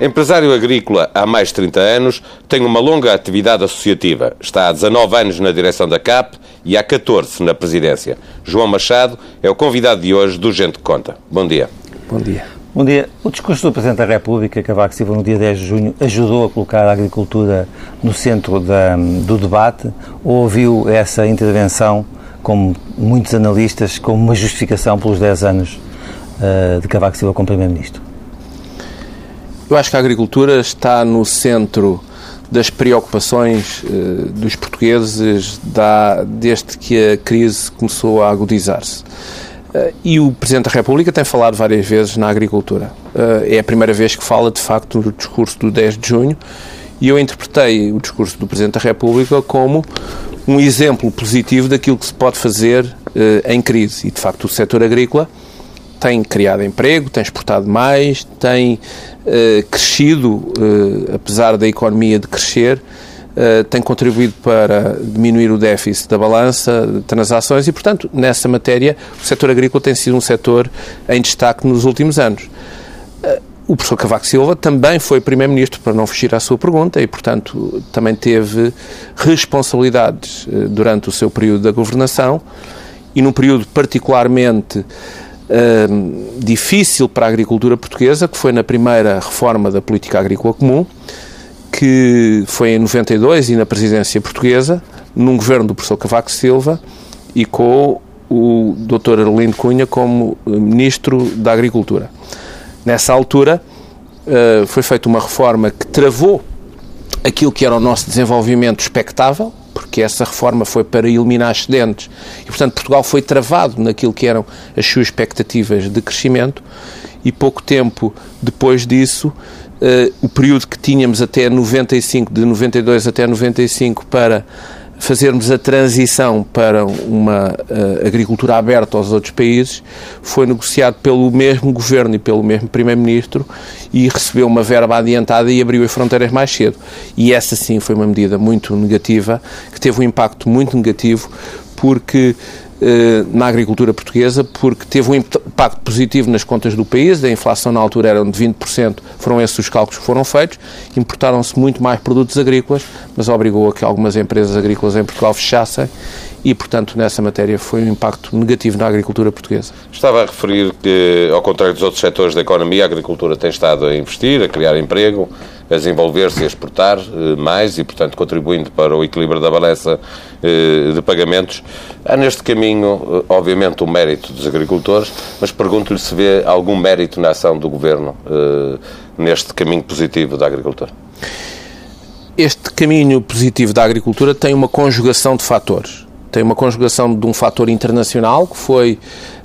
Empresário agrícola há mais de 30 anos, tem uma longa atividade associativa. Está há 19 anos na direção da CAP e há 14 na presidência. João Machado é o convidado de hoje do Gente que Conta. Bom dia. Bom dia. Bom dia. O discurso do Presidente da República, Cavaco Silva, no dia 10 de junho, ajudou a colocar a agricultura no centro da, do debate ou ouviu essa intervenção, como muitos analistas, como uma justificação pelos 10 anos uh, de Cavaco Silva como Primeiro-Ministro? Eu acho que a agricultura está no centro das preocupações uh, dos portugueses desde que a crise começou a agudizar-se. Uh, e o Presidente da República tem falado várias vezes na agricultura. Uh, é a primeira vez que fala, de facto, no discurso do 10 de junho, e eu interpretei o discurso do Presidente da República como um exemplo positivo daquilo que se pode fazer em crise. E, de facto, o setor agrícola tem criado emprego, tem exportado mais, tem uh, crescido, uh, apesar da economia de crescer, uh, tem contribuído para diminuir o déficit da balança de transações e, portanto, nessa matéria, o setor agrícola tem sido um setor em destaque nos últimos anos. O professor Cavaco Silva também foi Primeiro-Ministro, para não fugir à sua pergunta, e, portanto, também teve responsabilidades durante o seu período da governação e num período particularmente uh, difícil para a agricultura portuguesa, que foi na primeira reforma da política agrícola comum, que foi em 92 e na presidência portuguesa, num governo do professor Cavaco Silva e com o Dr. Arlindo Cunha como Ministro da Agricultura. Nessa altura, uh, foi feita uma reforma que travou aquilo que era o nosso desenvolvimento expectável, porque essa reforma foi para eliminar excedentes. E, portanto, Portugal foi travado naquilo que eram as suas expectativas de crescimento e pouco tempo depois disso, uh, o período que tínhamos até 95, de 92 até 95 para fazermos a transição para uma uh, agricultura aberta aos outros países foi negociado pelo mesmo governo e pelo mesmo primeiro-ministro e recebeu uma verba adiantada e abriu as fronteiras mais cedo. E essa sim foi uma medida muito negativa, que teve um impacto muito negativo porque na agricultura portuguesa, porque teve um impacto positivo nas contas do país, a inflação na altura era de 20%, foram esses os cálculos que foram feitos, importaram-se muito mais produtos agrícolas, mas obrigou a que algumas empresas agrícolas em Portugal fechassem e, portanto, nessa matéria foi um impacto negativo na agricultura portuguesa. Estava a referir que, ao contrário dos outros setores da economia, a agricultura tem estado a investir, a criar emprego, a desenvolver-se e a exportar eh, mais e, portanto, contribuindo para o equilíbrio da balança eh, de pagamentos. Há neste caminho, eh, obviamente, o mérito dos agricultores, mas pergunto-lhe se vê algum mérito na ação do Governo neste caminho positivo da agricultura. Este caminho positivo da agricultura tem uma conjugação de fatores tem uma conjugação de um fator internacional, que foi,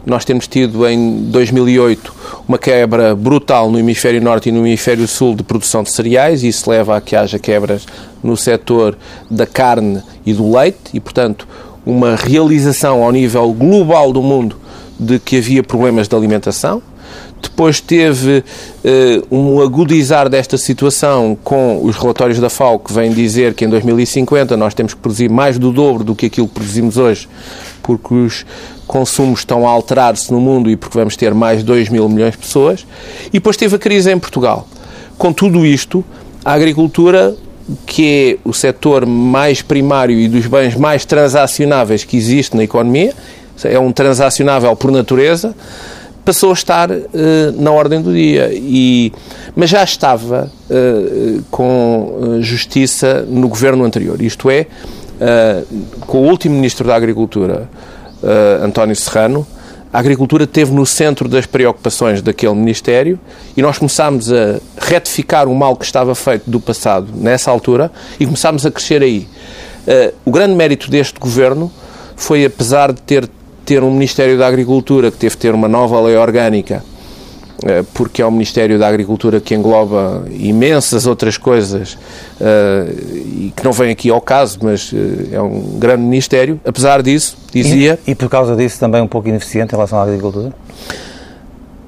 nós temos tido em 2008 uma quebra brutal no hemisfério norte e no hemisfério sul de produção de cereais, e isso leva a que haja quebras no setor da carne e do leite, e portanto uma realização ao nível global do mundo de que havia problemas de alimentação. Depois teve uh, um agudizar desta situação com os relatórios da FAO que vêm dizer que em 2050 nós temos que produzir mais do dobro do que aquilo que produzimos hoje, porque os consumos estão a alterar-se no mundo e porque vamos ter mais de 2 mil milhões de pessoas. E depois teve a crise em Portugal. Com tudo isto, a agricultura que é o setor mais primário e dos bens mais transacionáveis que existe na economia, é um transacionável por natureza, passou a estar uh, na ordem do dia. E, mas já estava uh, com justiça no governo anterior. Isto é, uh, com o último Ministro da Agricultura, António Serrano, a agricultura esteve no centro das preocupações daquele Ministério e nós começámos a retificar o mal que estava feito do passado nessa altura e começámos a crescer aí. o grande mérito deste governo foi, apesar de ter ter um Ministério da Agricultura que teve de ter uma nova lei orgânica, uh, porque é um Ministério da Agricultura que engloba imensas outras coisas uh, e que não vem aqui ao caso, mas é um grande Ministério. Apesar disso, dizia. E, e por causa disso também um pouco ineficiente em relação à agricultura?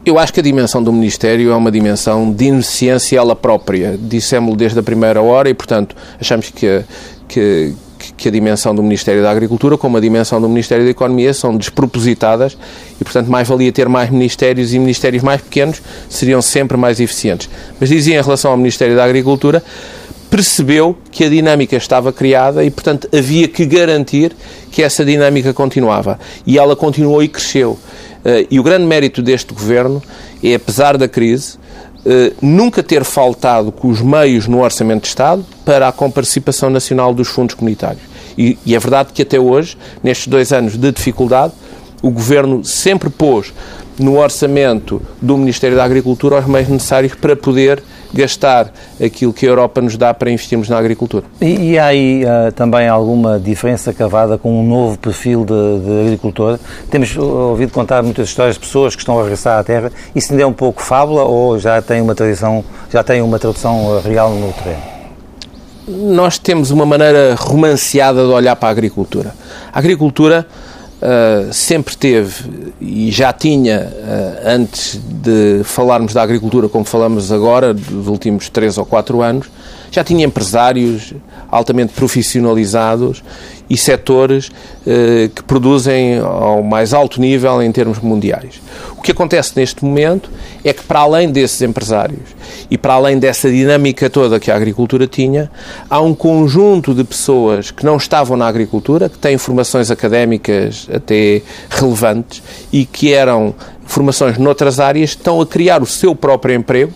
Eu acho que a dimensão do Ministério é uma dimensão de ineficiência ela própria. Dissemos-lo desde a primeira hora e, portanto, achamos que, que, que a dimensão do Ministério da Agricultura como a dimensão do Ministério da Economia são despropositadas e, portanto, mais valia ter mais ministérios e ministérios mais pequenos seriam sempre mais eficientes. Mas dizia em relação ao Ministério da Agricultura, percebeu que a dinâmica estava criada e, portanto, havia que garantir que essa dinâmica continuava. E ela continuou e cresceu. Eh, e o grande mérito deste governo é, apesar da crise, nunca ter faltado com os meios no Orçamento de Estado para a comparticipação nacional dos fundos comunitários. E, e é verdade que até hoje, nestes dois anos de dificuldade, o Governo sempre pôs no orçamento do Ministério da Agricultura os meios necessários para poder gastar aquilo que a Europa nos dá para investirmos na agricultura. E, e há aí uh, também alguma diferença cavada com um novo perfil de, de, agricultor? Temos ouvido contar muitas histórias de pessoas que estão a regressar à terra. Isso ainda é um pouco fábula ou já tem uma tradição, já tem uma tradução real no terreno? Nós temos uma maneira romanceada de olhar para a agricultura. A agricultura uh, sempre teve e já tinha, uh, antes de falarmos da agricultura como falamos agora, dos últimos três ou quatro anos, já tinha empresários altamente profissionalizados e setores uh, que produzem ao mais alto nível em termos mundiais. O que acontece neste momento é que, para além desses empresários e para além dessa dinâmica toda que a agricultura tinha, há um conjunto de pessoas que não estavam na agricultura, que têm formações académicas até relevantes e que eram formações noutras áreas, estão a criar o seu próprio emprego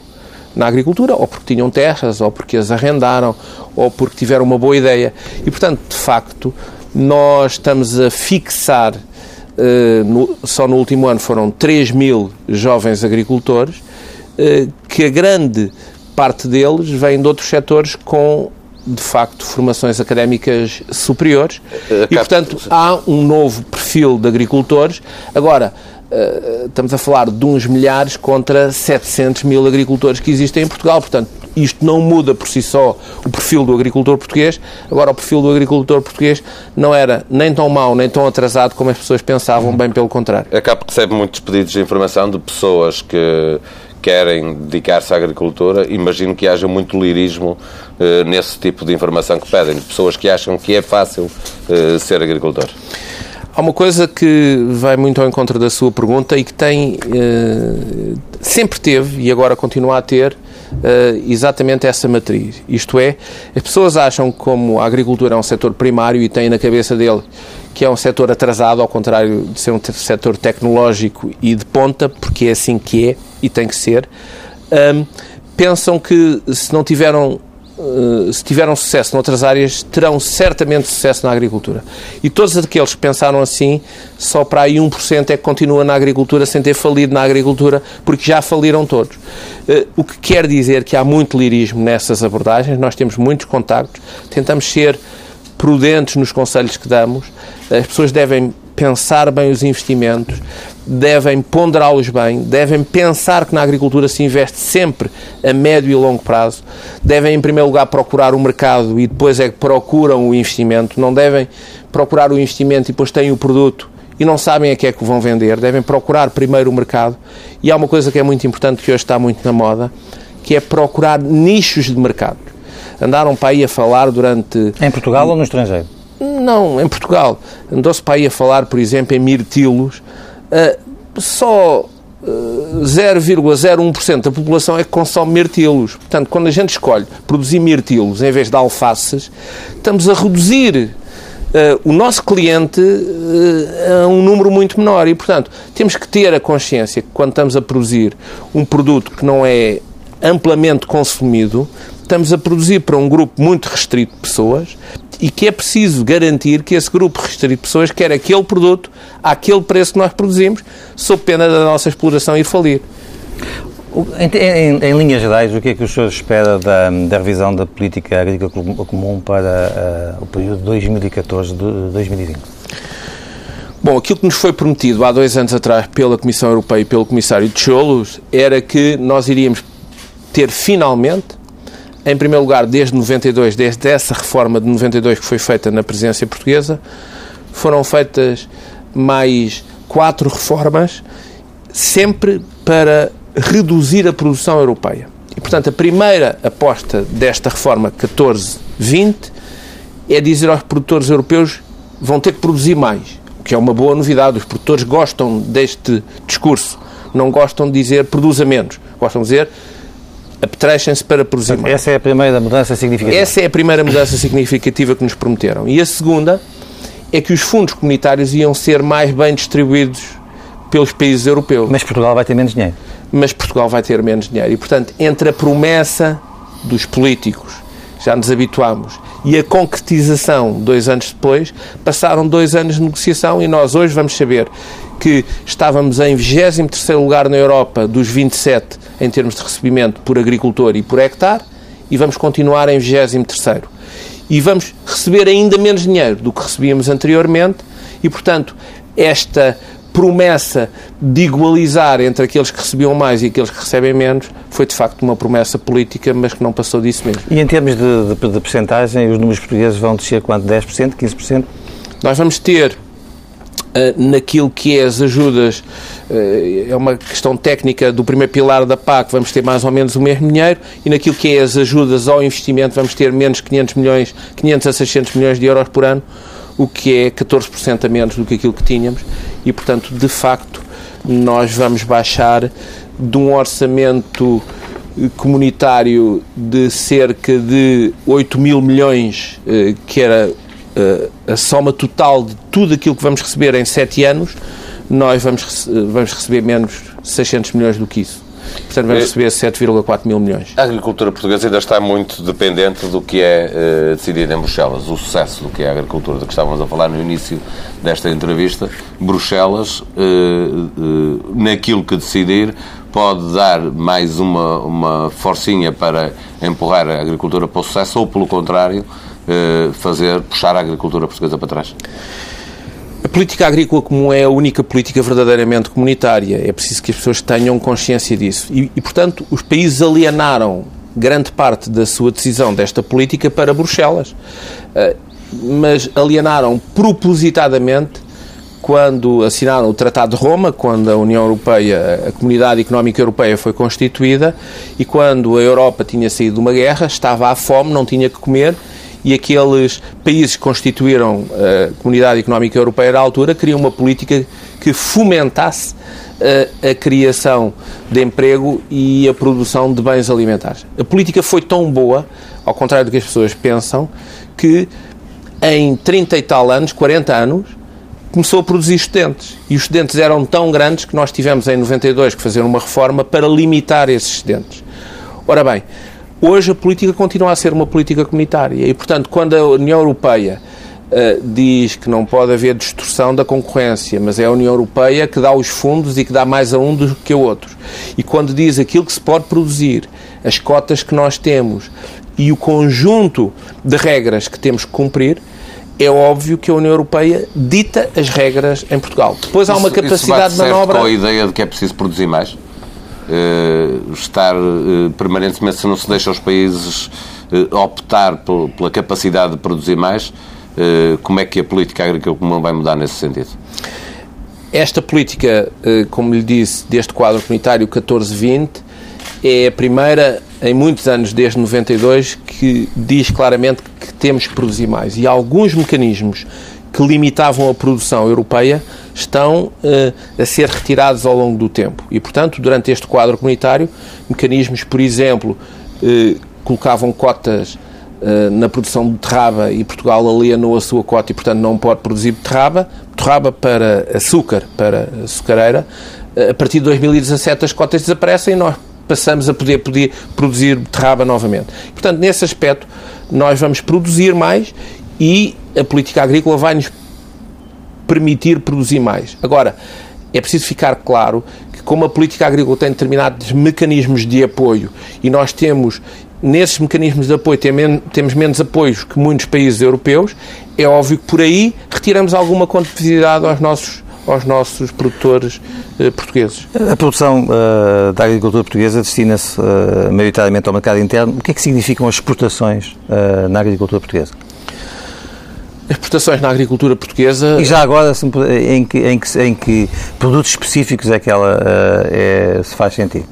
na agricultura, ou porque tinham terras, ou porque as arrendaram, ou porque tiveram uma boa ideia. E, portanto, de facto, nós estamos a fixar, uh, no, só no último ano foram 3 mil jovens agricultores, uh, que a grande parte deles vem de outros setores com de facto formações académicas superiores eh, e portanto há um novo perfil de agricultores agora uh, estamos a falar de uns milhares contra 700 mil agricultores que existem em Portugal. Portanto, isto não muda por si só o perfil do agricultor português. Agora, o perfil do agricultor português não era nem tão mau, nem tão atrasado como as pessoas pensavam, bem pelo contrário. A CAP recebe muitos pedidos de informação de pessoas que querem dedicar-se à agricultura, imagino que haja muito lirismo uh, nesse tipo de informação que pedem, de pessoas que acham que é fácil uh, ser agricultor. Há uma coisa que vai muito ao encontro da sua pergunta e que tem, uh, sempre teve e agora continua a ter, uh, exatamente essa matriz. Isto é, as pessoas acham que como a agricultura é um setor primário e têm na cabeça dele que é um setor atrasado, ao contrário de ser um setor tecnológico e de ponta, porque é assim que é e tem que ser, um, pensam que se não tiveram eh, se tiveram sucesso noutras áreas, terão certamente sucesso na agricultura. E todos aqueles que pensaram assim, só para aí 1% é que continua na agricultura sem ter falido na agricultura, porque já faliram todos. Eh, o que quer dizer que há muito lirismo nessas abordagens, nós temos muitos contactos, tentamos ser prudentes nos conselhos que damos, as pessoas devem pensar bem os investimentos, devem ponderá-los bem, devem pensar que na agricultura se investe sempre a médio e longo prazo, devem, em primeiro lugar, procurar o mercado e depois é que procuram o investimento, não devem procurar o investimento e depois têm o produto e não sabem a que é que vão vender, devem procurar primeiro o mercado. E há uma coisa que é muito importante que hoje está muito na moda, que é procurar nichos de mercado. Andaram para aí a falar durante. Em Portugal ou no estrangeiro? Não, em Portugal. Andou-se para aí a falar, por exemplo, em mirtilos. Uh, só uh, 0,01% da população é que consome mirtilos. Portanto, quando a gente escolhe produzir mirtilos em vez de alfaces, estamos a reduzir Uh, o nosso cliente uh, a um número muito menor e, portanto, temos que ter a consciência que quando estamos a produzir um produto que não é amplamente consumido, estamos a produzir para um grupo muito restrito de pessoas e que é preciso garantir que esse grupo restrito de pessoas quer aquele produto àquele preço que nós produzimos, sob pena da nossa exploração ir falir. Em, em, em, linhas gerais, o que é que os senhores espera da, da revisão da política agrícola comum para uh, o período 2014-2020? Bom, aquilo que nos foi prometido há dois anos atrás pela Comissão Europeia e pelo Comissário de Cholos era que nós iríamos ter finalmente, em primeiro lugar, desde 92, desde essa reforma de 92 que foi feita na presidência portuguesa, foram feitas mais quatro reformas, sempre para reduzir a produção europeia. E, portanto, a primeira aposta desta reforma 14-20 é dizer aos produtores europeus vão ter que produzir mais que é uma boa novidade. Os produtores gostam deste discurso. Não gostam de dizer produza menos. Gostam de dizer apetrechem-se para produzir mais. Essa é a primeira mudança significativa. Essa é a primeira mudança significativa que nos prometeram. E a segunda é que os fundos comunitários iam ser mais bem distribuídos pelos países europeus. Mas Portugal vai ter menos dinheiro. Mas Portugal vai ter menos dinheiro. E, portanto, entre a promessa dos políticos, já nos habituámos, e a concretização, dois anos depois, passaram dois anos de negociação e nós hoje vamos saber que estávamos em 23 lugar na Europa dos 27 em termos de recebimento por agricultor e por hectare e vamos continuar em 23 E vamos receber ainda menos dinheiro do que recebíamos anteriormente e, portanto, esta promessa de igualizar entre aqueles que recebiam mais e aqueles que recebem menos foi de facto uma promessa política, mas que não passou disso mesmo. E em termos de, de, de percentagem, os números portugueses vão descer quanto? 10%, 15%? Nós vamos ter naquilo que é as ajudas, uh, é uma questão técnica do primeiro pilar da PAC, vamos ter mais ou menos o mesmo dinheiro, e naquilo que é as ajudas ao investimento, vamos ter menos 500 milhões, 500 a 600 milhões de euros por ano, o que é 14% a menos do que aquilo que tínhamos, e, portanto, de facto, nós vamos baixar de um orçamento comunitário de cerca de 8 mil milhões, eh, que era eh, a soma total de tudo aquilo que vamos receber em 7 anos, nós vamos, vamos receber menos 600 milhões do que isso. Portanto, vamos receber 7,4 mil milhões. A agricultura portuguesa ainda está muito dependente do que é uh, decidido em Bruxelas. O sucesso do que é a agricultura, de que estávamos a falar no início desta entrevista. Bruxelas, uh, uh, naquilo que decidir, pode dar mais uma, uma forcinha para empurrar a agricultura para o sucesso ou, pelo contrário, fazer, puxar a agricultura portuguesa para trás? A política agrícola comum é a única política verdadeiramente comunitária. É preciso que as pessoas tenham consciência disso. E, e, portanto, os países alienaram grande parte da sua decisão desta política para Bruxelas. Uh, mas alienaram propositadamente quando assinaram o Tratado de Roma, quando a União Europeia, a Comunidade Económica Europeia foi constituída e quando a Europa tinha saído de uma guerra, estava à fome, não tinha que comer e aqueles países que constituíram a Comunidade Económica Europeia à altura queriam uma política que fomentasse a, a, criação de emprego e a produção de bens alimentares. A política foi tão boa, ao contrário do que as pessoas pensam, que em 30 e tal anos, 40 anos, começou a produzir estudantes. E os estudantes eram tão grandes que nós tivemos em 92 que fazer uma reforma para limitar esses estudantes. Ora bem, Hoje a política continua a ser uma política comunitária e, portanto, quando a União Europeia uh, diz que não pode haver distorção da concorrência, mas é a União Europeia que dá os fundos e que dá mais a um do que a outros, e quando diz aquilo que se pode produzir, as cotas que nós temos e o conjunto de regras que temos que cumprir, é óbvio que a União Europeia dita as regras em Portugal. Depois há uma isso, capacidade isso de manobra. com a ideia de que é preciso produzir mais? Uh, estar uh, permanentemente, se não se deixa os países uh, optar pela capacidade de produzir mais, como é que a política agrícola comum vai mudar nesse sentido? Esta política, como lhe disse, deste quadro comunitário 14-20, é a primeira em muitos anos, desde 92, que diz claramente que temos que produzir mais. E alguns mecanismos que limitavam a produção europeia estão uh, a ser retirados ao longo do tempo. E, portanto, durante este quadro comunitário, mecanismos, por exemplo, uh, colocavam cotas uh, na produção de beterraba e Portugal alienou a sua cota e, portanto, não pode produzir beterraba. Beterraba para açúcar, para açucareira. a partir de 2017 as cotas desaparecem e nós passamos a poder, poder produzir beterraba novamente. Portanto, nesse aspecto, nós vamos produzir mais e a política agrícola vai nos permitir produzir mais. Agora, é preciso ficar claro que, como a política agrícola tem determinados mecanismos de apoio e nós temos nesses mecanismos de apoio temos menos apoios que muitos países europeus, é óbvio que por aí retiramos alguma competitividade aos nossos aos nossos produtores eh, portugueses. A produção uh, da agricultura portuguesa destina-se uh, maioritariamente ao mercado interno. O que é que significam as exportações uh, na agricultura portuguesa? As exportações na agricultura portuguesa. E já agora, em que, em que, em que produtos específicos é que ela é, se faz sentir?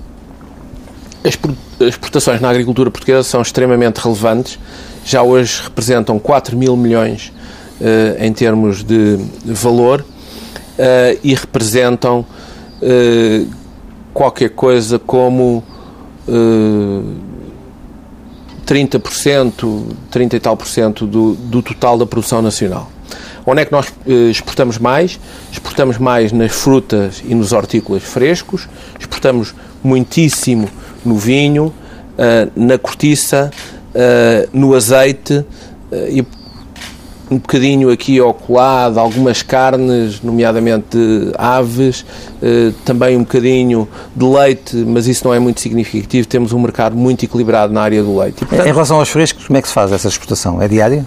As exportações na agricultura portuguesa são extremamente relevantes. Já hoje representam 4 mil milhões em termos de valor uh, e representam uh, qualquer coisa como uh, 30%, 30 e tal por cento do, do total da produção nacional. Onde é que nós uh, exportamos mais? Exportamos mais nas frutas e nos hortícolas frescos, exportamos muitíssimo no vinho, uh, na cortiça, uh, no azeite e, um bocadinho aqui ao colado, algumas carnes, nomeadamente de aves, eh, também um bocadinho de leite, mas isso não é muito significativo. Temos um mercado muito equilibrado na área do leite. E, portanto, em relação aos frescos, como é que se faz essa exportação? É diária?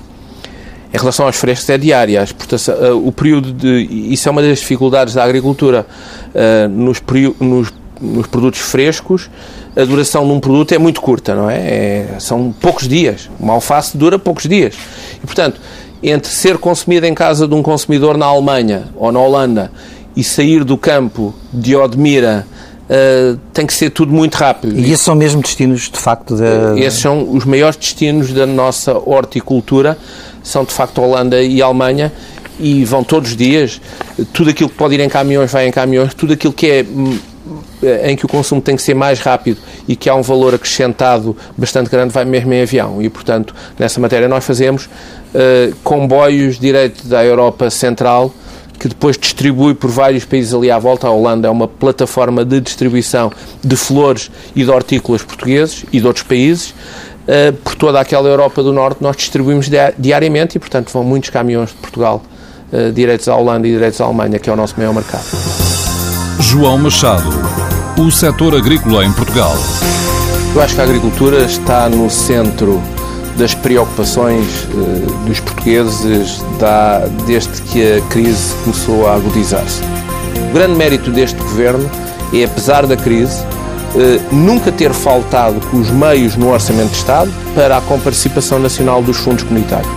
Em relação aos frescos, é diária. A exportação, uh, o período de. Isso é uma das dificuldades da agricultura. Uh, nos, nos, nos, produtos frescos, a duração de um produto é muito curta, não é? é? São poucos dias. Uma alface dura poucos dias. E, portanto, entre ser consumido em casa de um consumidor na Alemanha ou na Holanda e sair do campo de Odmira uh, tem que ser tudo muito rápido. E esses são mesmo destinos, de facto? De... Esses são os maiores destinos da nossa horticultura, são de facto Holanda e Alemanha e vão todos os dias. Tudo aquilo que pode ir em caminhões vai em caminhões, tudo aquilo que é hum, em que o consumo tem que ser mais rápido e que há um valor acrescentado bastante grande, vai mesmo em avião. E, portanto, nessa matéria nós fazemos uh, comboios direto da Europa Central que depois distribui por vários países ali à volta. A Holanda é uma plataforma de distribuição de flores e de hortícolas portugueses e de outros países. Uh, por toda aquela Europa do Norte nós distribuímos diariamente e, portanto, vão muitos caminhões de Portugal uh, diretos à Holanda e diretos à Alemanha, que é o nosso maior mercado. João Machado, o setor agrícola em Portugal. Eu acho que a agricultura está no centro das preocupações uh, dos portugueses desde que a crise começou a agudizar-se. O grande mérito deste governo é, apesar da crise, uh, nunca ter faltado com os meios no Orçamento de Estado para a comparticipação nacional dos fundos comunitários.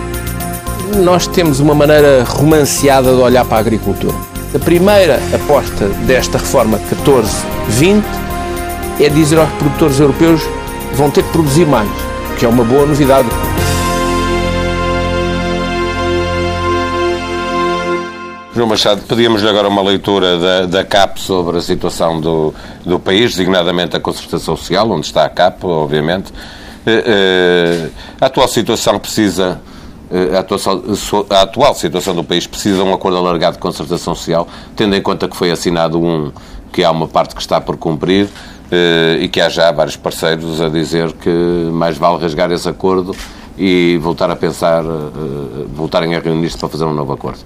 Nós temos uma maneira romanceada de olhar para a agricultura. A primeira aposta desta reforma 14-20 é dizer aos produtores europeus vão ter que produzir mais que é uma boa novidade. João Machado, pedíamos-lhe agora uma leitura da, da CAP sobre a situação do, do país, designadamente a concertação social, onde está a CAP, obviamente. Eh, eh, a atual situação precisa, a, atuação, a atual situação do país precisa de um acordo alargado de concertação social, tendo em conta que foi assinado um, que há uma parte que está por cumprir, eh, e que há já vários parceiros a dizer que mais vale rasgar esse acordo e voltar a pensar, eh, voltarem a reunir-se para fazer um novo acordo.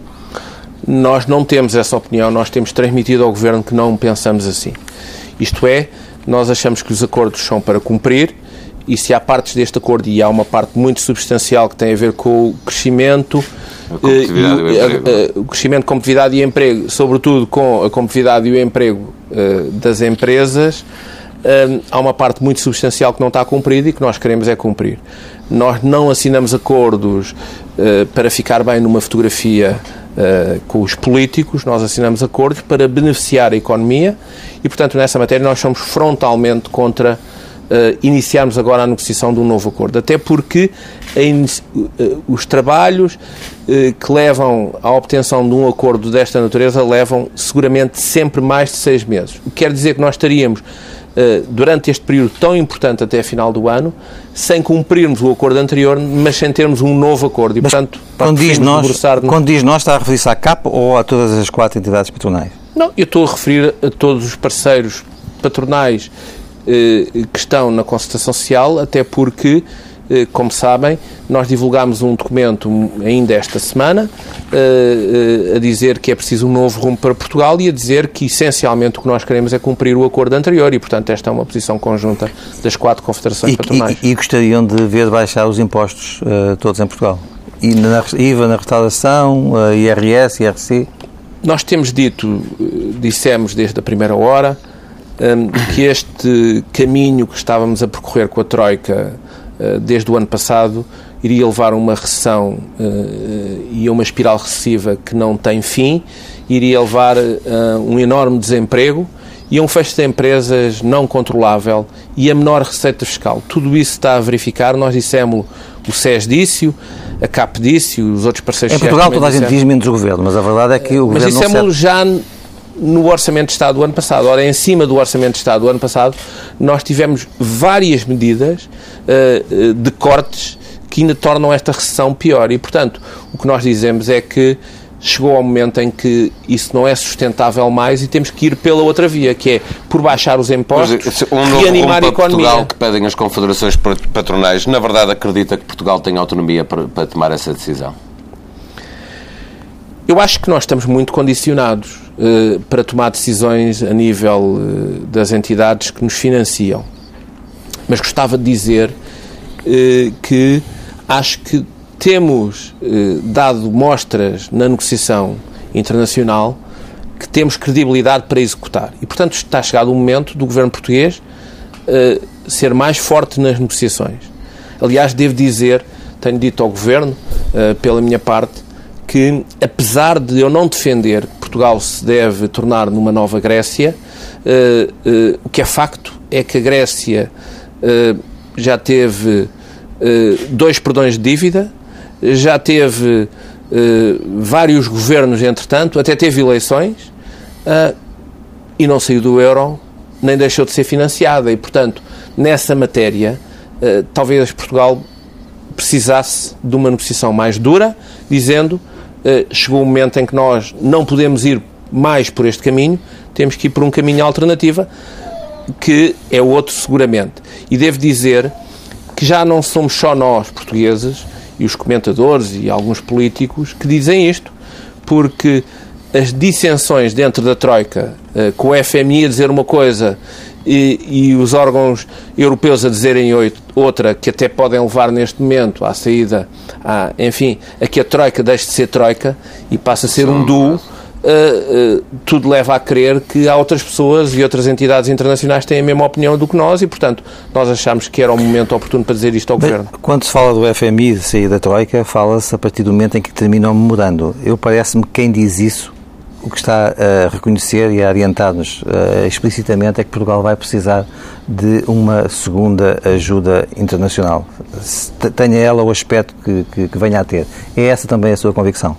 Nós não temos essa opinião, nós temos transmitido ao Governo que não pensamos assim. Isto é, nós achamos que os acordos são para cumprir e se há partes deste acordo, e há uma parte muito substancial que tem a ver com o crescimento, eh, o crescimento, competitividade e emprego, sobretudo com a competitividade e o emprego das empresas, há uma parte muito substancial que não está cumprida e que nós queremos é cumprir. Nós não assinamos acordos uh, para ficar bem numa fotografia uh, com os políticos, nós assinamos acordos para beneficiar a economia e, portanto, nessa matéria nós somos frontalmente contra uh, iniciarmos agora a negociação de um novo acordo. Até porque os trabalhos que levam à obtenção de um acordo desta natureza levam seguramente sempre mais de seis meses. O que quer dizer que nós estaríamos durante este período tão importante até a final do ano, sem cumprirmos o acordo anterior, mas sem termos um novo acordo. E, mas, portanto, quando diz, nós, quando diz nós, está a referir-se à CAP ou a todas as quatro entidades patronais? Não, eu estou a referir a todos os parceiros patronais que estão na concertação social, até porque eh, como sabem, nós divulgámos um documento ainda esta semana eh, a dizer que é preciso um novo rumo para Portugal e a dizer que essencialmente o que nós queremos é cumprir o acordo anterior e, portanto, esta é uma posição conjunta das quatro confederações e, patronais. E, e, gostariam de ver baixar os impostos uh, todos em Portugal? E na, IVA na restauração, IRS, IRC? Nós temos dito, dissemos desde a primeira hora, que este caminho que estávamos a percorrer com a Troika uh, desde o ano passado iria levar a uma recessão uh, e a uma espiral recessiva que não tem fim, iria levar a um enorme desemprego e a um fecho de empresas não controlável e a menor receita fiscal. Tudo isso está a verificar, nós dissemos o SES disse a CAP disse os outros parceiros Em Portugal toda a gente diz menos o Governo, mas a verdade é que o mas Governo Mas dissemos já no Orçamento de Estado do ano passado. Ora, em cima do Orçamento de Estado do ano passado, nós tivemos várias medidas uh, de cortes que ainda tornam esta recessão pior. E, portanto, o que nós dizemos é que chegou ao momento em que isso não é sustentável mais e temos que ir pela outra via, que é por baixar os impostos um e animar a economia. Portugal que pedem as confederações patronais, na verdade acredita que Portugal tem autonomia para, para tomar essa decisão? Eu acho que nós estamos muito condicionados uh, para tomar decisões a nível uh, das entidades que nos financiam. Mas gostava de dizer uh, que acho que temos dado mostras na negociação internacional que temos credibilidade para executar. E, portanto, está chegado o momento do governo português ser mais forte nas negociações. Aliás, devo dizer, tenho dito ao governo, pela minha parte, que, apesar de eu não defender Portugal se deve tornar numa nova Grécia, uh, uh, o que é facto é que a Grécia uh, já teve dois perdões de dívida, já teve vários governos, entretanto, até teve eleições e não saiu do euro, nem deixou de ser financiada. E, portanto, nessa matéria, talvez Portugal precisasse de uma negociação mais dura, dizendo chegou o momento em que nós não podemos ir mais por este caminho, temos que ir por um caminho alternativo, que é outro seguramente. E devo dizer que já não somos só nós, portugueses, e os comentadores e alguns políticos que dizem isto, porque as dissensões dentro da Troika, eh, com o FMI a dizer uma coisa e, e, os órgãos europeus a dizerem outra, que até podem levar neste momento à saída, à, enfim, a que a Troika deixe de ser Troika e passe a ser Sim, um duo, uh, uh, tudo leva a crer que há outras pessoas e outras entidades internacionais que têm a mesma opinião do que nós e, portanto, nós achamos que era o momento oportuno para dizer isto ao Bem, Governo. Quando se fala do FMI de sair da Troika, fala-se a partir do momento em que termina o memorando. Eu parece-me que quem diz isso o que está a reconhecer e a orientar-nos uh, explicitamente é que Portugal vai precisar de uma segunda ajuda internacional. Tenha ela o aspecto que, que, que, venha a ter. É essa também a sua convicção?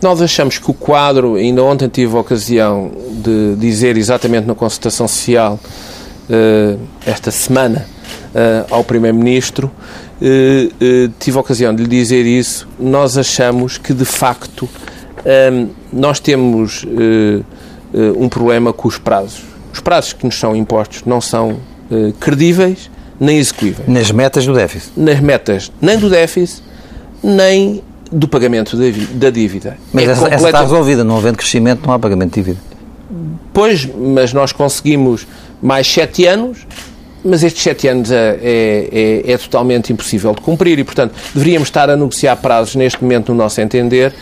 Nós achamos que o quadro, ainda ontem tive a ocasião de dizer exatamente na consultação social, uh, esta semana, uh, ao Primeiro-Ministro, tive a ocasião de lhe dizer isso, nós achamos que de facto um, nós temos uh, um problema com os prazos. Os prazos que nos são impostos não são uh, credíveis nem execuíveis. Nas metas do déficit? Nas metas nem do déficit, nem do pagamento da dívida. Mas é essa, completa... essa está resolvida, não havendo crescimento, não há pagamento de dívida. Pois, mas nós conseguimos mais sete anos mas estes sete anos é, é, é, é, totalmente impossível de cumprir e, portanto, deveríamos estar a negociar prazos neste momento, no nosso entender,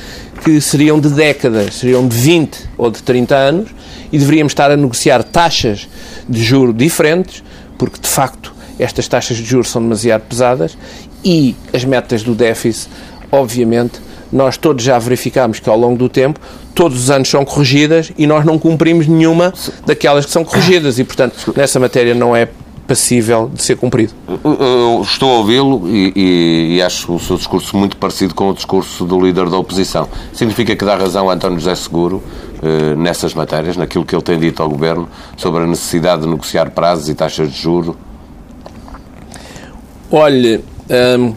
que seriam de décadas, seriam de 20 ou de 30 anos e deveríamos estar a negociar taxas de juro diferentes, porque, de facto, estas taxas de juros são demasiado pesadas e as metas do déficit, obviamente, nós todos já verificámos que ao longo do tempo todos os anos são corrigidas e nós não cumprimos nenhuma daquelas que são corrigidas e, portanto, nessa matéria não é passível de ser cumprido. Eu estou a ouvi-lo e, e, e, acho o seu discurso muito parecido com o discurso do líder da oposição. Significa que dá razão a António José Seguro eh, nessas matérias, naquilo que ele tem dito ao Governo sobre a necessidade de negociar prazos e taxas de juro? Olhe, hum,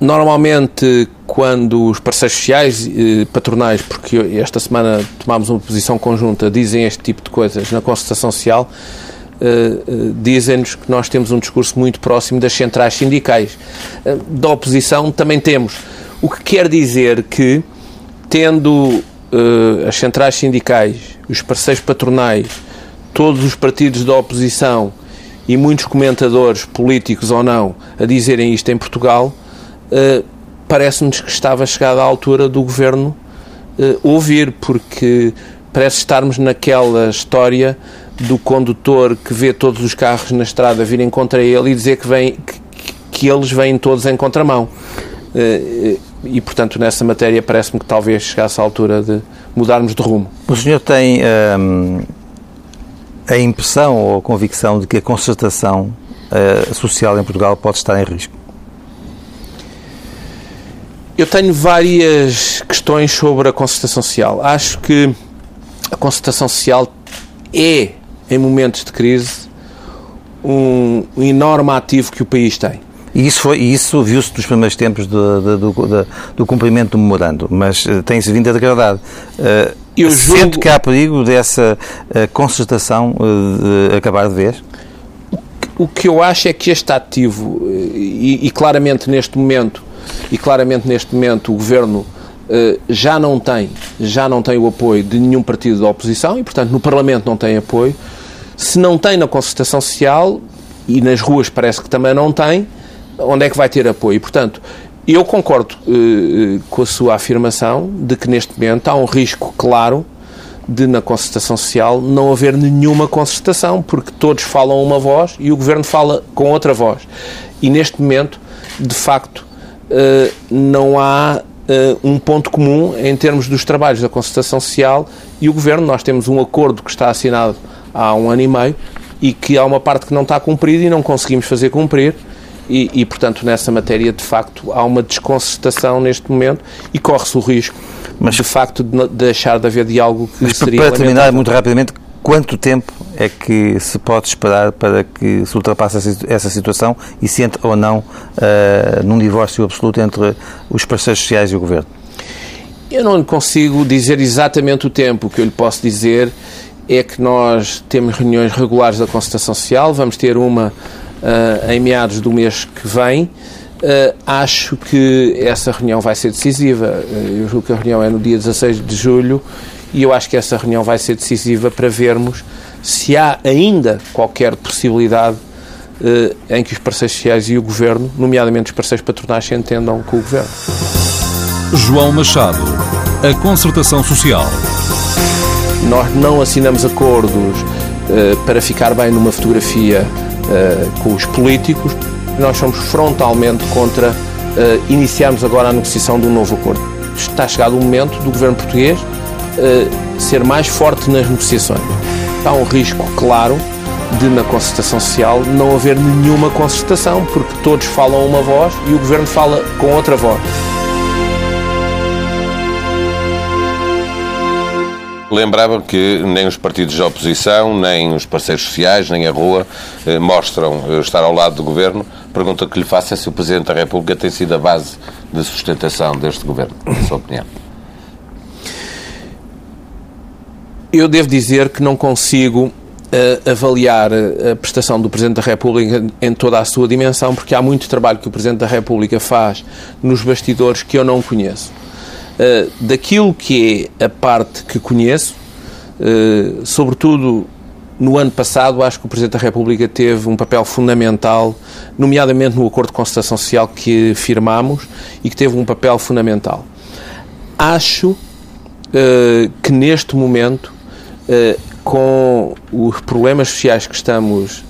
normalmente quando os parceiros sociais eh, patronais, porque esta semana tomámos uma posição conjunta, dizem este tipo de coisas na consultação social, dizem-nos que nós temos um discurso muito próximo das centrais sindicais. da oposição também temos. O que quer dizer que, tendo as centrais sindicais, os parceiros patronais, todos os partidos da oposição e muitos comentadores, políticos ou não, a dizerem isto em Portugal, parece-nos que estava chegada a altura do governo ouvir, porque parece estarmos naquela história do condutor que vê todos os carros na estrada virem contra ele e dizer que, vem, que, que eles vêm todos em contramão. Uh, e, portanto, nessa matéria parece-me que talvez chegasse a altura de mudarmos de rumo. O senhor tem. Um a impressão ou a convicção de que a concertação uh, social em Portugal pode estar em risco? Eu tenho várias questões sobre a concertação social. Acho que a concertação social é, em momentos de crise, um, um enorme ativo que o país tem. E isso, foi, isso viu-se nos primeiros tempos do, do, do, do cumprimento do memorando, mas uh, tem-se vindo a degradar. Uh, eu julgo... Sente que há perigo dessa uh, concertação uh, de acabar de vez? O que eu acho é que este ativo, e, e claramente neste momento, e claramente neste momento o Governo uh, já não tem, já não tem o apoio de nenhum partido da oposição e, portanto, no Parlamento não tem apoio. Se não tem na concertação social, e nas ruas parece que também não tem, onde é que vai ter apoio? Portanto, eu concordo uh, com a sua afirmação de que neste momento há um risco claro de, na concertação social, não haver nenhuma concertação, porque todos falam uma voz e o governo fala com outra voz. E neste momento, de facto, uh, não há uh, um ponto comum em termos dos trabalhos da concertação social e o governo. Nós temos um acordo que está assinado há um ano e meio e que há uma parte que não está cumprida e não conseguimos fazer cumprir e, e, portanto, nessa matéria, de facto, há uma desconcertação neste momento e corre-se o risco, mas, de facto, de deixar de haver diálogo que mas seria... Para terminar, muito rapidamente, quanto tempo é que se pode esperar para que se ultrapasse essa situação e se entre ou não uh, num divórcio absoluto entre os parceiros sociais e o Governo? Eu não consigo dizer exatamente o tempo. O que eu lhe posso dizer é que nós temos reuniões regulares da Concertação Social, vamos ter uma uh, em meados do mês que vem. Uh, acho que essa reunião vai ser decisiva. Uh, eu julgo que a reunião é no dia 16 de julho e eu acho que essa reunião vai ser decisiva para vermos se há ainda qualquer possibilidade uh, em que os parceiros sociais e o Governo, nomeadamente os parceiros patronais, se entendam com o Governo. João Machado, a concertação social. Nós não assinamos acordos para ficar bem numa fotografia uh, com os políticos. Nós somos frontalmente contra uh, iniciarmos agora a negociação de um novo acordo. Está chegado o momento do governo português uh, ser mais forte nas negociações. Há um risco claro de, na concertação social, não haver nenhuma concertação, porque todos falam uma voz e o governo fala com outra voz. Lembrava que nem os partidos de oposição, nem os parceiros sociais, nem a rua eh, mostram eh, estar ao lado do governo. Pergunta que lhe faço é se o Presidente da República tem sido a base de sustentação deste governo, na sua opinião. Eu devo dizer que não consigo uh, avaliar a prestação do Presidente da República em toda a sua dimensão, porque há muito trabalho que o Presidente da República faz nos bastidores que eu não conheço. Uh, daquilo que é a parte que conheço, uh, sobretudo no ano passado, acho que o Presidente da República teve um papel fundamental, nomeadamente no acordo de concertação social que firmamos e que teve um papel fundamental. Acho uh, que neste momento, com os problemas sociais que estamos,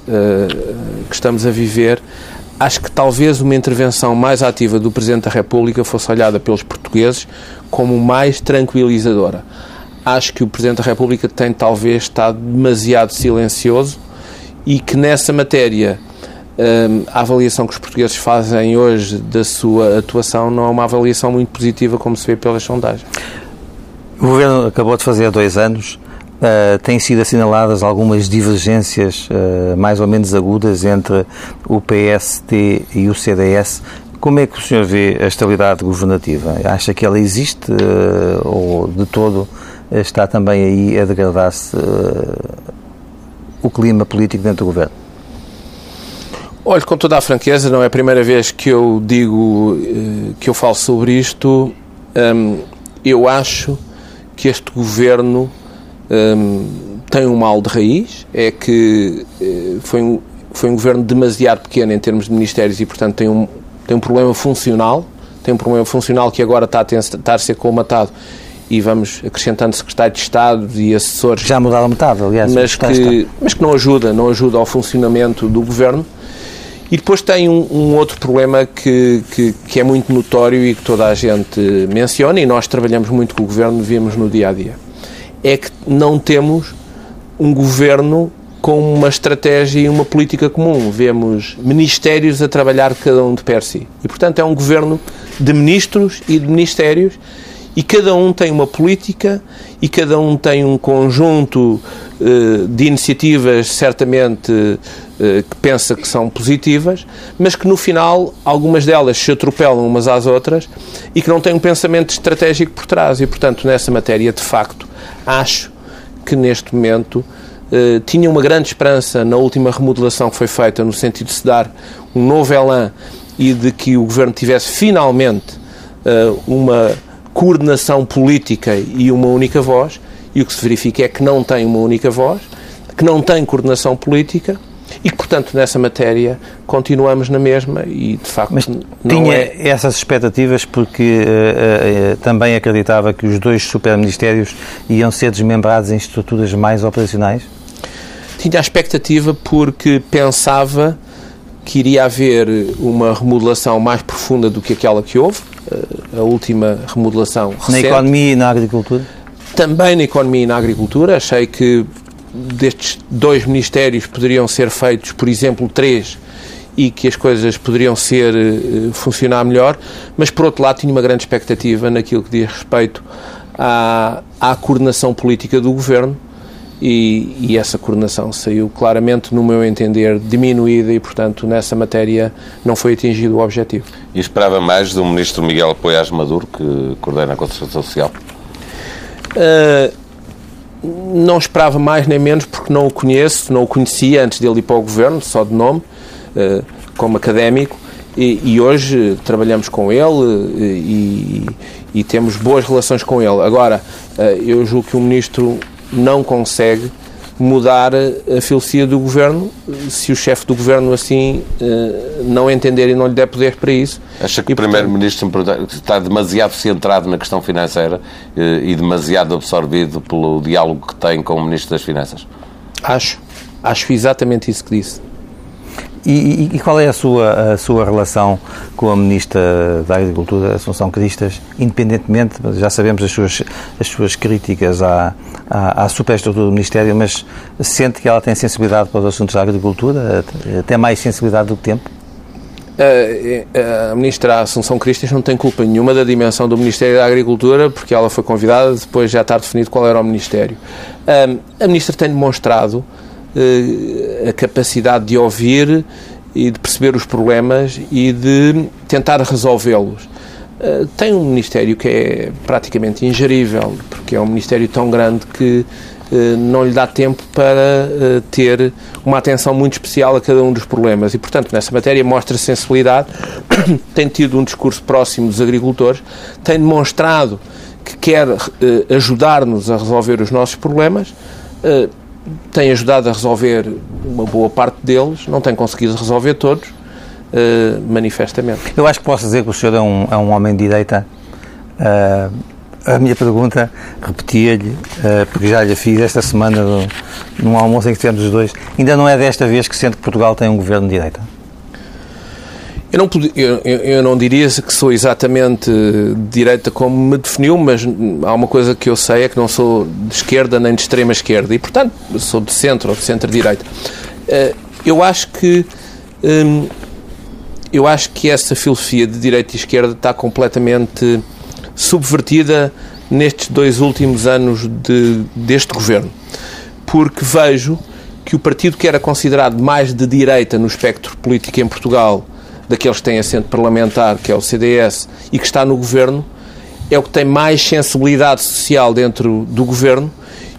que estamos a viver, acho que talvez uma intervenção mais ativa do Presidente da República fosse olhada pelos portugueses como mais tranquilizadora. Acho que o Presidente da República tem talvez estado demasiado silencioso e que nessa matéria hum, a avaliação que os portugueses fazem hoje da sua atuação não é uma avaliação muito positiva como se vê pelas sondagens. O Governo acabou de fazer há dois anos Uh, têm sido assinaladas algumas divergências uh, mais ou menos agudas entre o PST e o CDS. Como é que o senhor vê a estabilidade governativa? Acha que ela existe uh, ou de todo está também aí a degradar-se o clima político dentro do governo? Olha, com toda a franqueza, não é a primeira vez que eu digo, que eu falo sobre isto. Hum, eu acho que este governo hum, tem um mal de raiz, é que eh, foi um, foi um governo demasiado pequeno em termos de ministérios e, portanto, tem um, tem um problema funcional, tem um problema funcional que agora está a, ter, está a ser colmatado e vamos acrescentando secretários de Estado e assessores. Já mudaram metade, aliás. Mas que, mas que não ajuda, não ajuda ao funcionamento do governo. E depois tem um, um outro problema que, que, que, é muito notório e que toda a gente menciona, e nós trabalhamos muito com o governo, vemos no dia a dia. É que não temos um governo com uma estratégia e uma política comum. Vemos ministérios a trabalhar cada um de per si. E, portanto, é um governo de ministros e de ministérios e cada um tem uma política e cada um tem um conjunto uh, de iniciativas, certamente, uh, que pensa que são positivas, mas que no final algumas delas se atropelam umas às outras e que não têm um pensamento estratégico por trás. E, portanto, nessa matéria, de facto, acho que neste momento Uh, tinha uma grande esperança na última remodelação que foi feita, no sentido de se dar um novo elan e de que o governo tivesse finalmente uh, uma coordenação política e uma única voz, e o que se verifica é que não tem uma única voz, que não tem coordenação política e que, portanto, nessa matéria continuamos na mesma e, de facto, Mas não tinha é... essas expectativas porque uh, uh, também acreditava que os dois superministérios iam ser desmembrados em estruturas mais operacionais? Tinha a expectativa porque pensava que iria haver uma remodelação mais profunda do que aquela que houve, a última remodelação recente. Na economia e na agricultura? Também na economia e na agricultura. Achei que destes dois ministérios poderiam ser feitos, por exemplo, três e que as coisas poderiam ser uh, funcionar melhor, mas por outro lado tinha uma grande expectativa naquilo que diz respeito à, à coordenação política do governo e, e, essa coordenação saiu claramente, no meu entender, diminuída e, portanto, nessa matéria não foi atingido o objetivo. E esperava mais do ministro Miguel Poiás Maduro, que coordena a Concertação Social? Uh, não esperava mais nem menos porque não o conheço, não o conhecia antes dele ir para o governo, só de nome, uh, como académico, e, e, hoje trabalhamos com ele e, e, temos boas relações com ele. Agora, eu julgo que o ministro não consegue mudar a filosofia do governo se o chefe do governo assim eh, não entender e não lhe der poder para isso. Acha que e, o Primeiro-Ministro está demasiado centrado na questão financeira eh, e demasiado absorvido pelo diálogo que tem com o Ministro das Finanças? Acho. Acho exatamente isso que disse. E, e, qual é a sua, a sua relação com a Ministra da Agricultura, Assunção Cristas, independentemente, já sabemos as suas, as suas críticas à, à, à superestrutura do Ministério, mas sente que ela tem sensibilidade para os assuntos da agricultura, até mais sensibilidade do que tempo? A, a Ministra Assunção Cristas não tem culpa nenhuma da dimensão do Ministério da Agricultura, porque ela foi convidada, depois já está definido qual era o Ministério. A Ministra tem demonstrado eh, a capacidade de ouvir e de perceber os problemas e de tentar resolvê-los. Eh, tem um Ministério que é praticamente ingerível, porque é um Ministério tão grande que eh, não lhe dá tempo para ter uma atenção muito especial a cada um dos problemas e, portanto, nessa matéria mostra sensibilidade, tem tido um discurso próximo dos agricultores, tem demonstrado que quer ajudar-nos a resolver os nossos problemas, tem ajudado a resolver uma boa parte deles, não tem conseguido resolver todos, uh, manifestamente. Eu acho que posso dizer que o senhor é um, é um homem de direita. Uh, a minha pergunta, repetia-lhe, uh, porque já lhe fiz esta semana num almoço em que tivemos os dois, ainda não é desta vez que sente que Portugal tem um governo de direita? Eu não, eu, eu não diria que sou exatamente de direita como me definiu, mas há uma coisa que eu sei é que não sou de esquerda nem de extrema esquerda e, portanto, sou de centro ou de centro-direita. Eh, eu acho que hum, eu acho que essa filosofia de direita e esquerda está completamente subvertida nestes dois últimos anos de, deste governo, porque vejo que o partido que era considerado mais de direita no espectro político em Portugal daqueles que têm assento parlamentar, que é o CDS, e que está no governo, é o que tem mais sensibilidade social dentro do governo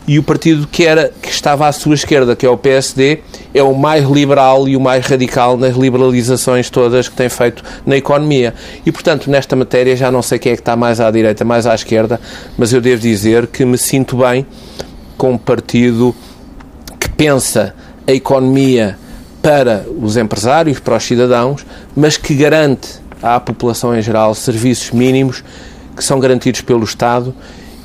e o partido que, era, que estava à sua esquerda, que é o PSD, é o mais liberal e o mais radical nas liberalizações todas que tem feito na economia. E, portanto, nesta matéria já não sei quem é que está mais à direita, mais à esquerda, mas eu devo dizer que me sinto bem com um partido que pensa a economia para os empresários, para os cidadãos, mas que garante à população em geral serviços mínimos que são garantidos pelo Estado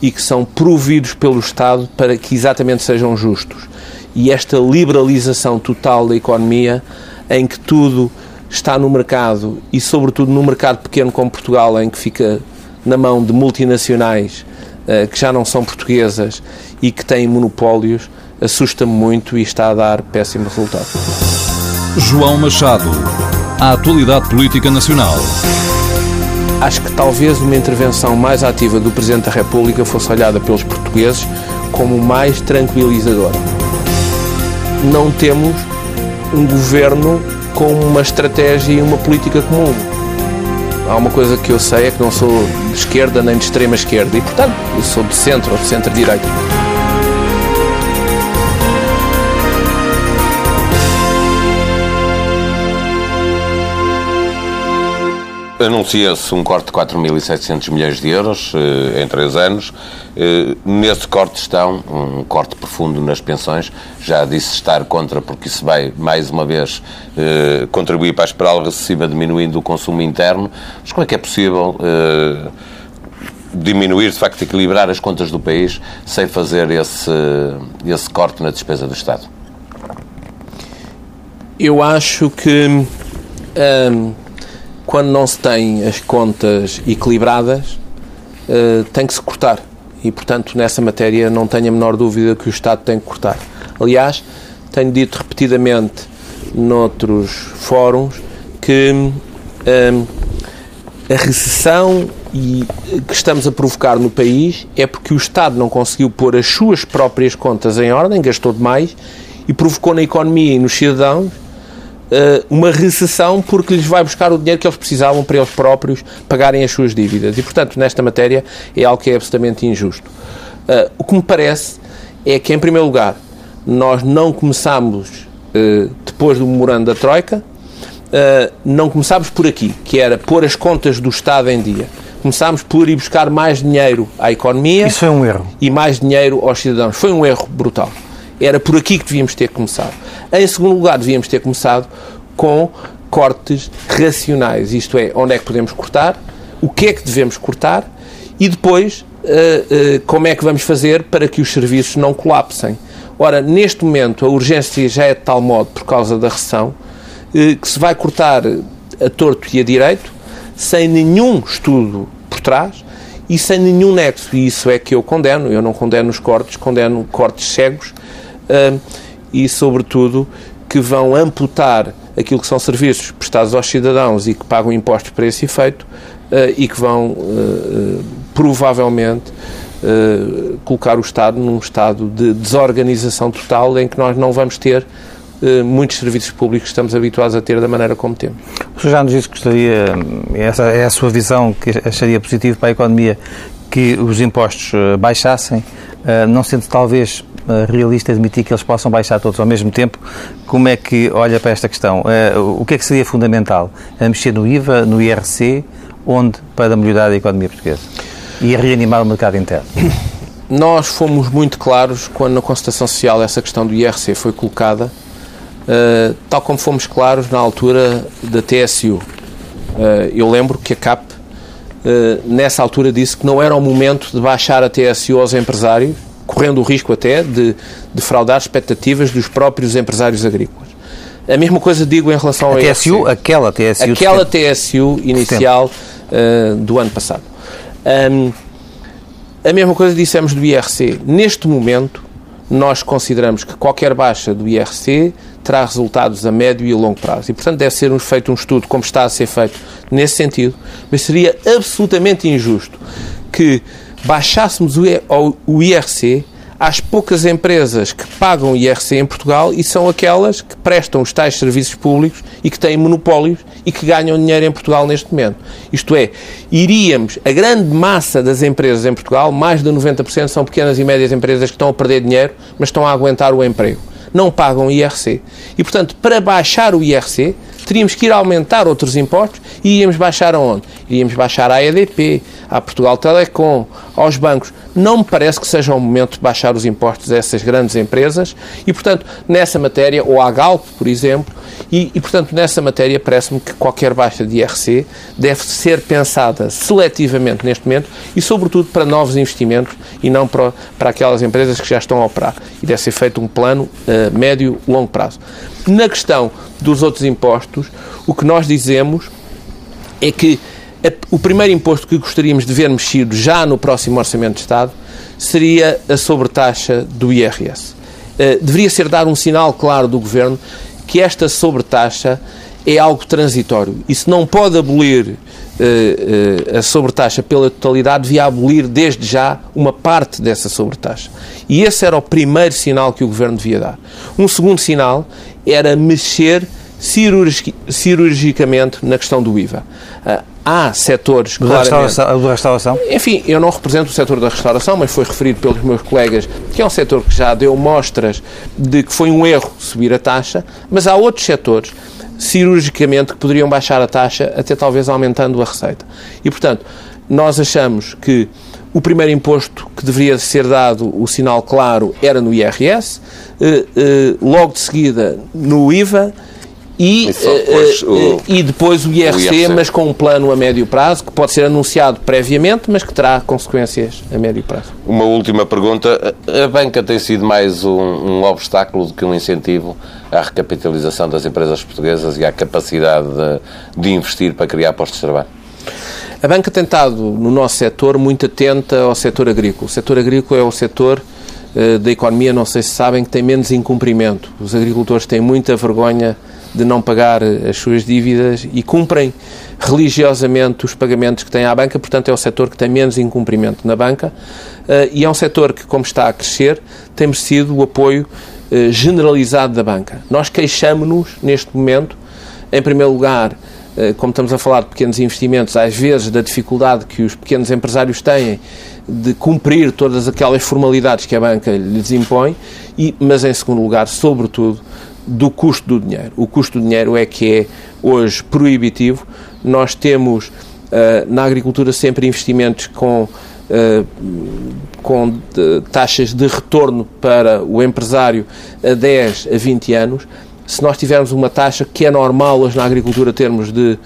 e que são providos pelo Estado para que exatamente sejam justos. E esta liberalização total da economia, em que tudo está no mercado e, sobretudo, no mercado pequeno como Portugal, em que fica na mão de multinacionais uh, que já não são portuguesas e que têm monopólios, assusta-me muito e está a dar péssimo resultado. João Machado. A atualidade política nacional. Acho que talvez uma intervenção mais ativa do Presidente da República fosse olhada pelos portugueses como mais tranquilizadora. Não temos um governo com uma estratégia e uma política comum. Há uma coisa que eu sei é que não sou de esquerda nem de extrema esquerda e, portanto, eu sou de centro ou de centro-direita. Anuncia-se um corte de 4.700 milhões de euros eh, em três anos. Eh, nesse corte estão um corte profundo nas pensões. Já disse estar contra, porque isso vai, mais uma vez, eh, contribuir para a espiral recessiva, diminuindo o consumo interno. Mas como é que é possível diminuir, de facto, equilibrar as contas do país sem fazer esse, esse corte na despesa do Estado? Eu acho que. Quando não se tem as contas equilibradas, uh, tem que se cortar. E, portanto, nessa matéria não tenho a menor dúvida que o Estado tem que cortar. Aliás, tenho dito repetidamente noutros fóruns que um, ehm, a recessão e, que estamos a provocar no país é porque o Estado não conseguiu pôr as suas próprias contas em ordem, gastou demais e provocou na economia e nos cidadãos uma recessão porque lhes vai buscar o dinheiro que eles precisavam para eles próprios pagarem as suas dívidas. E, portanto, nesta matéria é algo que é absolutamente injusto. Uh, o que me parece é que, em primeiro lugar, nós não começámos uh, depois do memorando da Troika, não começámos por aqui, que era pôr as contas do Estado em dia. Começámos por ir buscar mais dinheiro à economia. Isso foi um erro. E mais dinheiro aos cidadãos. Foi um erro brutal. Era por aqui que devíamos ter começado. Em segundo lugar, devíamos ter começado com cortes racionais, isto é, onde é que podemos cortar, o que é que devemos cortar e depois uh, uh, como é que vamos fazer para que os serviços não colapsem. Ora, neste momento a urgência já é de tal modo por causa da recessão uh, que se vai cortar a torto e a direito sem nenhum estudo por trás e sem nenhum nexo. E isso é que eu condeno. Eu não condeno os cortes, condeno cortes cegos e, sobretudo, que vão amputar aquilo que são serviços prestados aos cidadãos e que pagam impostos para esse efeito uh, e que vão, uh, provavelmente, uh, colocar o Estado num estado de desorganização total em que nós não vamos ter muitos serviços públicos que estamos habituados a ter da maneira como temos. O senhor já nos disse que gostaria, essa é a sua visão, que acharia positivo para a economia que os impostos baixassem, não sendo talvez realista admitir que eles possam baixar todos ao mesmo tempo. Como é que olha para esta questão? Eh, o que é que seria fundamental? A mexer no IVA, no IRC, onde para melhorar a economia portuguesa? E a reanimar o mercado interno? Nós fomos muito claros quando na constatação social essa questão do IRC foi colocada, uh, tal como fomos claros na altura da TSU. Eu lembro que a CAP, nessa altura, disse que não era o momento de baixar a TSU aos empresários, correndo o risco até de defraudar expectativas dos próprios empresários agrícolas. A mesma coisa digo em relação a ao TSU, aquela TSU, aquela TSU inicial uh, do ano passado. Um, a mesma coisa dissemos do IRC. Neste momento, nós consideramos que qualquer baixa do IRC terá resultados a médio e a longo prazo. E, portanto, deve ser feito um estudo, como está a ser feito, nesse sentido. Mas seria absolutamente injusto que baixássemos o IRC às poucas empresas que pagam IRC em Portugal e são aquelas que prestam os tais serviços públicos e que têm monopólios e que ganham dinheiro em Portugal neste momento. Isto é, iríamos, a grande massa das empresas em Portugal, mais de 90% são pequenas e médias empresas que estão a perder dinheiro, mas estão a aguentar o emprego. Não pagam IRC. E, portanto, para baixar o IRC, teríamos que ir aumentar outros impostos e íamos baixar aonde? Iríamos baixar à EDP, à Portugal Telecom, aos bancos. Não me parece que seja o momento de baixar os impostos a essas grandes empresas e, portanto, nessa matéria, ou à Galp, por exemplo, e, e portanto, nessa matéria parece-me que qualquer baixa de IRC deve ser pensada seletivamente neste momento e, sobretudo, para novos investimentos e não para, para aquelas empresas que já estão a operar. E deve ser feito um plano uh, médio, longo prazo. Na questão dos outros impostos, o que nós dizemos é que o primeiro imposto que gostaríamos de ver mexido já no próximo Orçamento de Estado seria a sobretaxa do IRS. Eh, deveria ser dado um sinal claro do Governo que esta sobretaxa é algo transitório. E se não pode abolir uh, uh, a sobretaxa pela totalidade, devia abolir desde já uma parte dessa sobretaxa. E esse era o primeiro sinal que o Governo devia dar. Um segundo sinal era mexer cirurgi cirurgicamente na questão do IVA. Uh, há setores, do. Restauração, do restauração? Enfim, eu não represento o setor da restauração, mas foi referido pelos meus colegas que é um setor que já deu mostras de que foi um erro subir a taxa, mas há outros setores cirurgicamente que poderiam baixar a taxa, até talvez aumentando a receita. E, portanto, nós achamos que o primeiro imposto que deveria ser dado o sinal claro era no IRS, eh, eh, logo de seguida no IVA e, e, depois, o, e depois o IRC, o IRC, mas com um plano a médio prazo, que pode ser anunciado previamente, mas que terá consequências a médio prazo. Uma última pergunta. A banca tem sido mais um, um obstáculo do que um incentivo à recapitalização das empresas portuguesas e à capacidade de, de investir para criar postos de trabalho? A banca tem estado, no nosso setor, muito atenta ao setor agrícola. O setor agrícola é o setor uh, da economia, não sei se sabem, que tem menos incumprimento. Os agricultores têm muita vergonha de não pagar as suas dívidas e cumprem religiosamente os pagamentos que têm à banca, portanto é o setor que tem menos incumprimento na banca eh, e é um setor que, como está a crescer, tem merecido o apoio eh, generalizado da banca. Nós queixamos-nos, neste momento, em primeiro lugar, eh, como estamos a falar de pequenos investimentos, às vezes da dificuldade que os pequenos empresários têm de cumprir todas aquelas formalidades que a banca lhes impõe, e, mas em segundo lugar, sobretudo, do custo do dinheiro. O custo do dinheiro é que é hoje proibitivo. Nós temos uh, na agricultura sempre investimentos com, uh, com de, taxas de retorno para o empresário a 10 a 20 anos. Se nós tivermos uma taxa que é normal hoje na agricultura termos de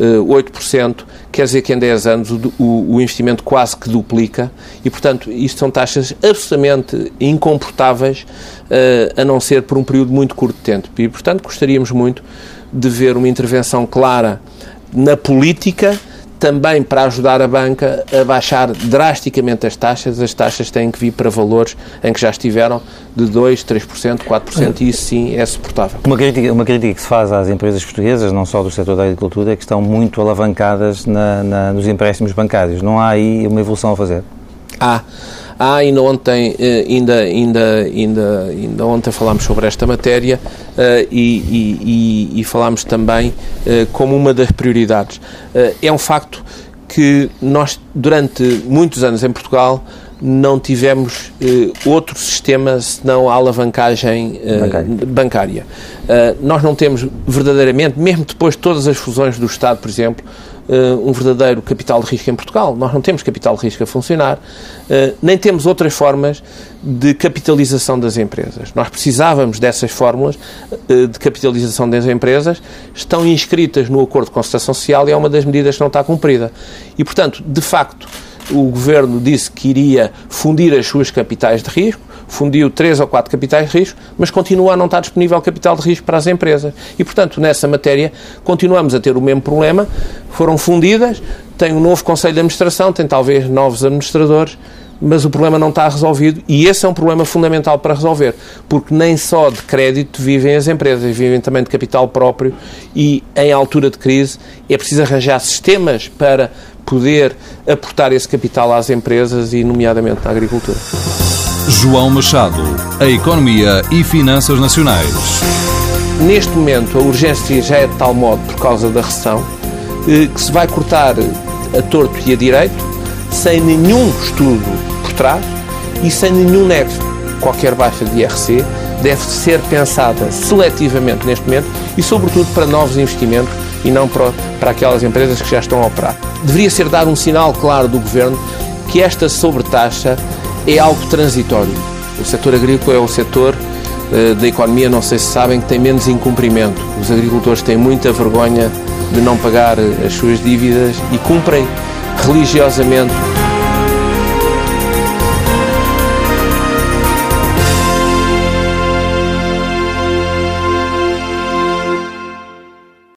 8%, quer dizer que em 10 anos o, o, investimento quase que duplica e, portanto, isto são taxas absolutamente incomportáveis, uh, a não ser por um período muito curto de tempo. E, portanto, gostaríamos muito de ver uma intervenção clara na política também para ajudar a banca a baixar drasticamente as taxas. As taxas têm que vir para valores em que já estiveram de 2%, 3%, 4% e isso sim é suportável. Uma crítica, uma crítica que se faz às empresas portuguesas, não só do setor da agricultura, é que estão muito alavancadas na, na, nos empréstimos bancários. Não há aí uma evolução a fazer? Há. Ah, ainda ontem, eh, ainda, ainda, ainda, ainda ontem falámos sobre esta matéria uh, e, e, e, falámos também uh, como uma das prioridades. Uh, é um facto que nós, durante muitos anos em Portugal, não tivemos outro sistema senão a alavancagem bancária. bancária. nós não temos verdadeiramente, mesmo depois de todas as fusões do Estado, por exemplo, uh, um verdadeiro capital de risco em Portugal. Nós não temos capital de risco a funcionar, uh, nem temos outras formas de capitalização das empresas. Nós precisávamos dessas fórmulas uh, de capitalização das empresas, estão inscritas no Acordo de Concertação Social e é uma das medidas que não está cumprida. E, portanto, de facto, o Governo disse que iria fundir as suas capitais de risco, fundiu três ou quatro capitais de risco, mas continua a não estar disponível capital de risco para as empresas. E, portanto, nessa matéria, continuamos a ter o mesmo problema. Foram fundidas, tem um novo Conselho de Administração, tem talvez novos administradores, mas o problema não está resolvido e esse é um problema fundamental para resolver, porque nem só de crédito vivem as empresas, vivem também de capital próprio e em altura de crise é preciso arranjar sistemas para poder aportar esse capital às empresas e, nomeadamente, na agricultura. João Machado. A economia e finanças nacionais. Neste momento, a urgência já é de tal modo, por causa da recessão, eh, que se vai cortar a torto e a direito, sem nenhum estudo por trás e sem nenhum nexo. Qualquer baixa de IRC deve ser pensada seletivamente neste momento e, sobretudo, para novos investimentos e não para, para aquelas empresas que já estão a operar. Deveria ser dado um sinal claro do Governo que esta sobretaxa é algo transitório. O setor agrícola é o setor uh, da economia, não sei se sabem, que tem menos incumprimento. Os agricultores têm muita vergonha de não pagar as suas dívidas e cumprem religiosamente